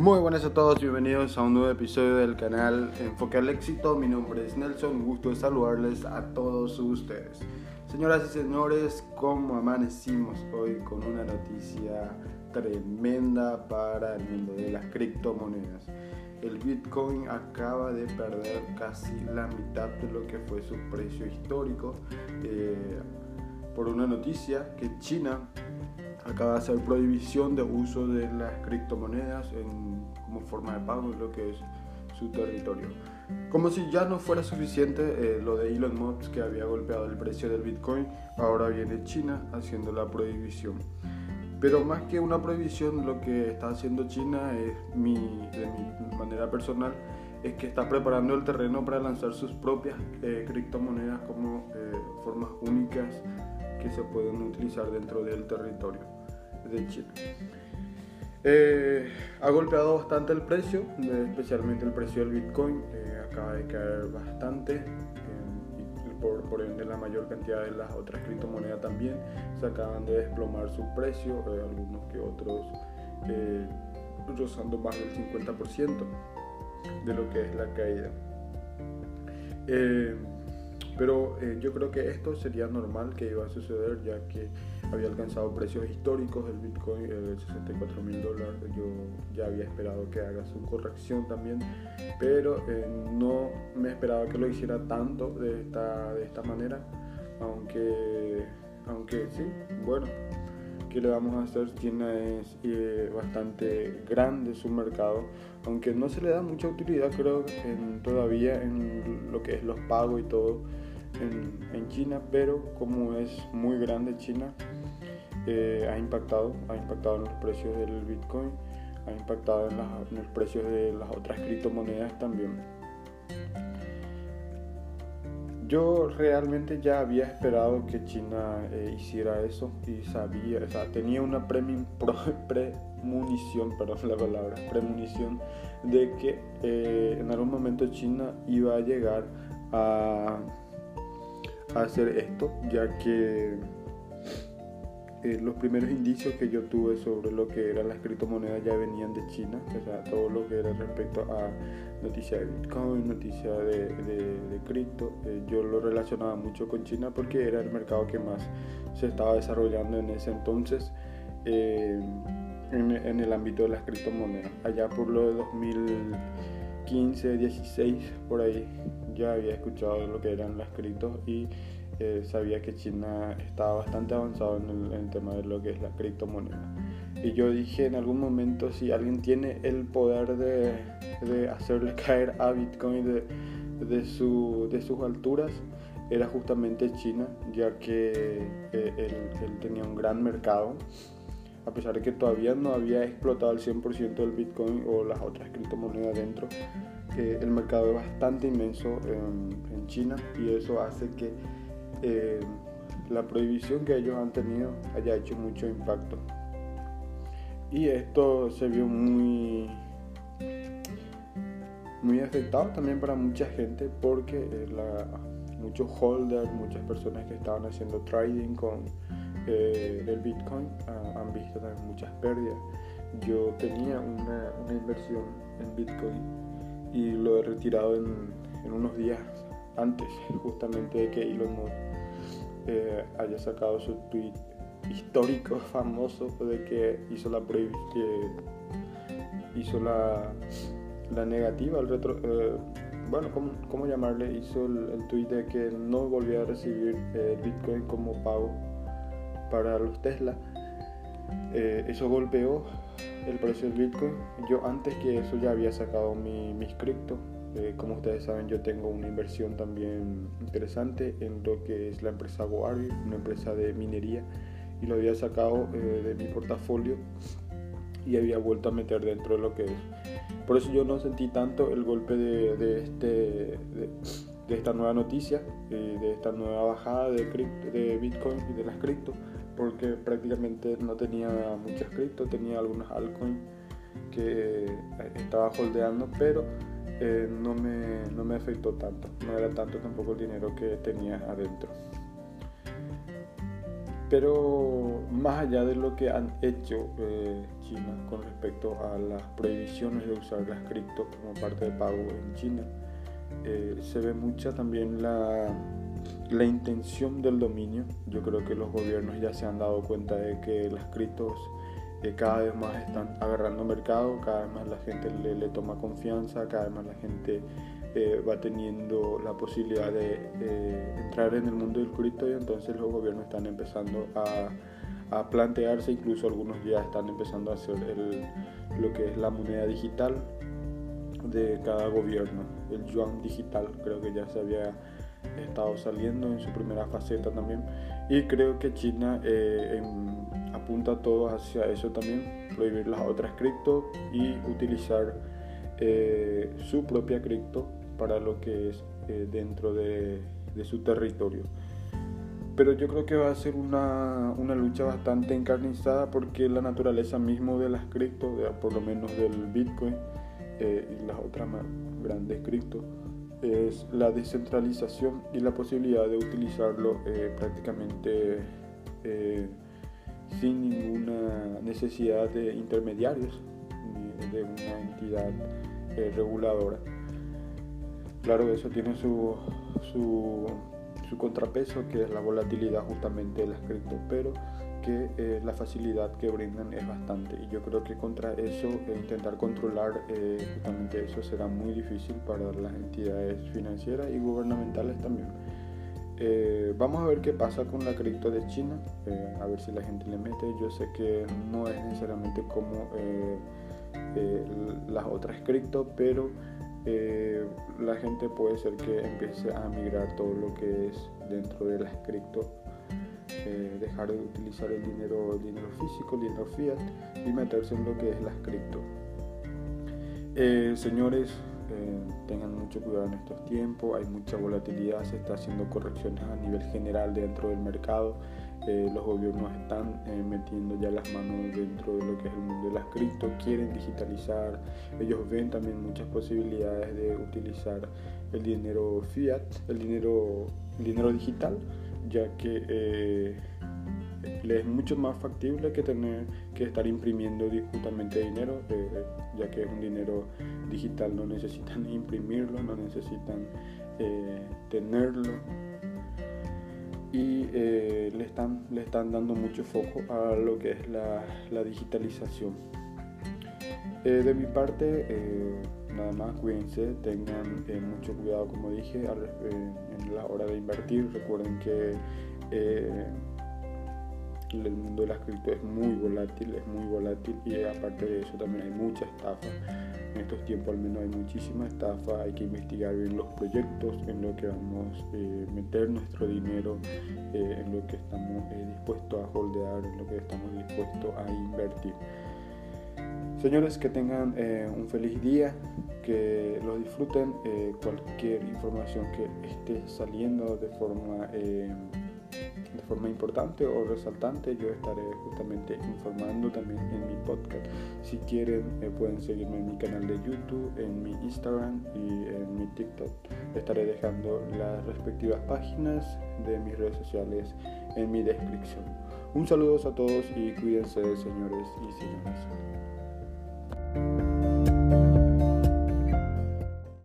Muy buenas a todos, bienvenidos a un nuevo episodio del canal Enfoque al Éxito. Mi nombre es Nelson, gusto de saludarles a todos ustedes. Señoras y señores, ¿cómo amanecimos hoy con una noticia tremenda para el mundo de las criptomonedas? El Bitcoin acaba de perder casi la mitad de lo que fue su precio histórico eh, por una noticia que China acaba de hacer prohibición de uso de las criptomonedas como forma de pago en lo que es su territorio. Como si ya no fuera suficiente eh, lo de Elon Musk que había golpeado el precio del Bitcoin, ahora viene China haciendo la prohibición. Pero más que una prohibición, lo que está haciendo China es mi, de mi manera personal es que está preparando el terreno para lanzar sus propias eh, criptomonedas como eh, formas únicas que se pueden utilizar dentro del territorio de China. Eh, ha golpeado bastante el precio, especialmente el precio del Bitcoin, eh, acaba de caer bastante, eh, por, por, ende la mayor cantidad de las otras criptomonedas también se acaban de desplomar su precio, algunos que otros rozando más del 50% de lo que es la caída. Pero eh, yo creo que esto sería normal que iba a suceder ya que había alcanzado precios históricos el Bitcoin, de 64 mil dólares. Yo ya había esperado que haga su corrección también, pero eh, no me esperaba que lo hiciera tanto de esta, de esta manera. Aunque, aunque sí, bueno, ¿qué le vamos a hacer? China es eh, bastante grande su mercado, aunque no se le da mucha utilidad, creo, en, todavía en lo que es los pagos y todo en, China, pero como es muy grande China, eh, ha impactado, ha impactado en los precios del Bitcoin, ha impactado en, los precios de las otras criptomonedas también. Yo realmente ya había esperado que China eh, hiciera eso y sabía, o sea, tenía una premonición, perdón la palabra, premonición de que eh, en algún momento China iba a llegar a hacer esto, ya que eh, los primeros indicios que yo tuve sobre lo que eran las criptomonedas ya venían de China, o sea, todo lo que era respecto a noticias de Bitcoin, noticias de, de, cripto, eh, yo lo relacionaba mucho con China porque era el mercado que más se estaba desarrollando en ese entonces. Eh, en, en, el ámbito de las criptomonedas, allá por lo de 2015, 16, por ahí, ya había escuchado lo que eran las criptos y eh, sabía que China estaba bastante avanzado en el, tema de lo que es la criptomoneda. Y yo dije en algún momento, si alguien tiene el poder de, de hacerle caer a Bitcoin de, de, su, de sus alturas, era justamente China, ya que eh, él, él, tenía un gran mercado, a pesar de que todavía no había explotado el 100% del Bitcoin o las otras criptomonedas dentro, el mercado es bastante inmenso en, China y eso hace que eh, la prohibición que ellos han tenido haya hecho mucho impacto. Y esto se vio muy, muy afectado también para mucha gente porque eh, muchos holders, muchas personas que estaban haciendo trading con eh, el Bitcoin ah, han visto también muchas pérdidas. Yo tenía una, una inversión en Bitcoin y lo he retirado en, unos días antes justamente de que Elon Musk eh, haya sacado su tweet histórico famoso de que hizo la hizo la, la negativa el retro eh, bueno ¿cómo, ¿cómo, llamarle hizo el, tweet de que no volvía a recibir eh, bitcoin como pago para los Tesla. Eso golpeó el precio del Bitcoin. Yo antes que eso ya había sacado mi, mis cripto. Eh, como ustedes saben, yo tengo una inversión también interesante en lo que es la empresa Goari, una empresa de minería, y lo había sacado eh, de mi portafolio y había vuelto a meter dentro de lo que es. Por eso yo no sentí tanto el golpe de, de este, de, esta nueva noticia, eh, de esta nueva bajada de, de Bitcoin y de las cripto porque prácticamente no tenía muchas cripto, tenía algunas altcoins que eh, estaba holdeando, pero eh, no, me, no me afectó tanto, no era tanto tampoco el dinero que tenía adentro. Pero más allá de lo que han hecho eh, China con respecto a las prohibiciones de usar las cripto como parte de pago en China, eh, se ve mucha también la, la intención del dominio. Yo creo que los gobiernos ya se han dado cuenta de que las criptos eh, cada vez más están agarrando mercado, cada vez más la gente le, toma confianza, cada vez más la gente eh, va teniendo la posibilidad de eh, entrar en el mundo del cripto y entonces los gobiernos están empezando a, a, plantearse, incluso algunos ya están empezando a hacer lo que es la moneda digital de cada gobierno, el yuan digital, creo que ya se había estado saliendo en su primera faceta también y creo que China eh, apunta todo hacia eso también, prohibir las otras cripto y utilizar eh, su propia cripto para lo que es eh, dentro de, su territorio. Pero yo creo que va a ser una, lucha bastante encarnizada porque la naturaleza mismo de las cripto, por lo menos del Bitcoin eh, y las otras más grandes cripto, es la descentralización y la posibilidad de utilizarlo eh, prácticamente sin ninguna necesidad de intermediarios ni de una entidad reguladora. Claro, eso tiene su, su, contrapeso, que es la volatilidad justamente de las cripto, pero que eh, la facilidad que brindan es bastante. Y yo creo que contra eso, e intentar controlar eh, justamente eso será muy difícil para las entidades financieras y gubernamentales también. Eh, vamos a ver qué pasa con la cripto de China, a ver si la gente le mete. Yo sé que no es necesariamente como las otras cripto, pero eh, la gente puede ser que empiece a migrar todo lo que es dentro de las cripto, eh, dejar de utilizar el dinero, el dinero físico, el dinero fiat y meterse en lo que es las cripto. Eh, señores, tengan mucho cuidado en estos tiempos, hay mucha volatilidad, se está haciendo correcciones a nivel general dentro del mercado. Eh, los gobiernos están eh, metiendo ya las manos dentro de lo que es el mundo de las cripto, quieren digitalizar, ellos ven también muchas posibilidades de utilizar el dinero fiat, el dinero, dinero digital, ya que eh, les es mucho más factible que tener que estar imprimiendo justamente dinero, ya que es un dinero digital, no necesitan imprimirlo, no necesitan tenerlo y eh, le, están, le están dando mucho foco a lo que es la, digitalización. Eh, de mi parte, eh, nada más cuídense, tengan mucho cuidado, como dije, en la hora de invertir. Recuerden que el mundo de las cripto es muy volátil, es muy volátil y aparte de eso también hay mucha estafa. En estos tiempos al menos hay muchísima estafa, hay que investigar bien los proyectos, en lo que vamos a eh, meter nuestro dinero, eh, en lo que estamos eh, dispuestos a holdear, en lo que estamos dispuestos a invertir. Señores, que tengan un feliz día, que lo disfruten. cualquier información que esté saliendo de forma de forma importante o resaltante, yo estaré justamente informando también en mi podcast. Si quieren, eh, pueden seguirme en mi canal de YouTube, en mi Instagram y en mi TikTok. Estaré dejando las respectivas páginas de mis redes sociales en mi descripción. Un saludo a todos y cuídense, señores y señoras.